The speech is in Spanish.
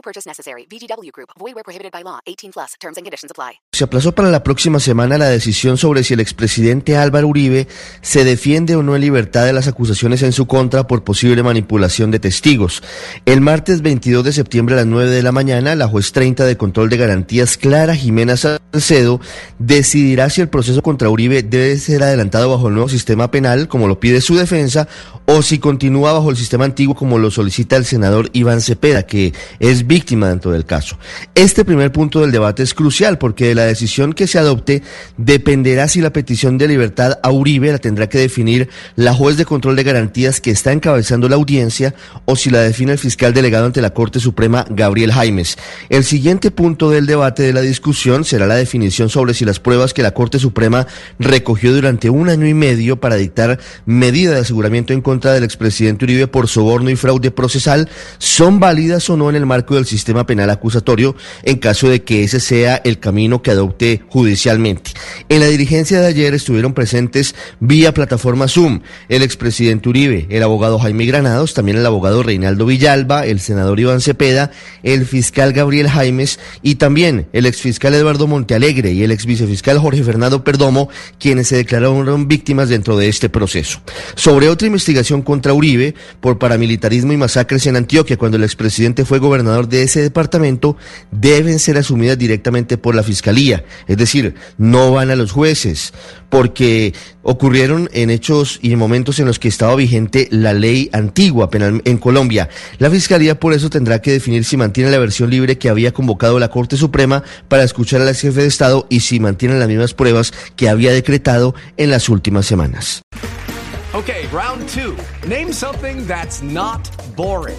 No purchase necessary. VGW Group. Void where prohibited by law. 18 plus. Terms and conditions apply. Se aplazó para la próxima semana la decisión sobre si el expresidente Álvaro Uribe se defiende o no en libertad de las acusaciones en su contra por posible manipulación de testigos. El martes 22 de septiembre a las 9 de la mañana, la juez 30 de control de garantías Clara Jimena Salcedo decidirá si el proceso contra Uribe debe ser adelantado bajo el nuevo sistema penal, como lo pide su defensa, o si continúa bajo el sistema antiguo, como lo solicita el senador Iván Cepeda, que es víctima dentro del caso. Este primer punto del debate es crucial porque de la decisión que se adopte dependerá si la petición de libertad a Uribe la tendrá que definir la juez de control de garantías que está encabezando la audiencia o si la define el fiscal delegado ante la Corte Suprema Gabriel Jaimes. El siguiente punto del debate de la discusión será la definición sobre si las pruebas que la Corte Suprema recogió durante un año y medio para dictar medida de aseguramiento en contra del expresidente Uribe por soborno y fraude procesal son válidas o no en el marco del sistema penal acusatorio en caso de que ese sea el camino que adopte judicialmente. En la dirigencia de ayer estuvieron presentes vía plataforma Zoom el expresidente Uribe, el abogado Jaime Granados, también el abogado Reinaldo Villalba, el senador Iván Cepeda, el fiscal Gabriel Jaimes y también el exfiscal Eduardo Montealegre y el exvicefiscal Jorge Fernando Perdomo, quienes se declararon víctimas dentro de este proceso. Sobre otra investigación contra Uribe por paramilitarismo y masacres en Antioquia cuando el expresidente fue gobernador de ese departamento deben ser asumidas directamente por la fiscalía, es decir, no van a los jueces, porque ocurrieron en hechos y en momentos en los que estaba vigente la ley antigua penal en Colombia. La fiscalía por eso tendrá que definir si mantiene la versión libre que había convocado la Corte Suprema para escuchar al jefe de Estado y si mantiene las mismas pruebas que había decretado en las últimas semanas. Okay, round two. Name something that's not boring.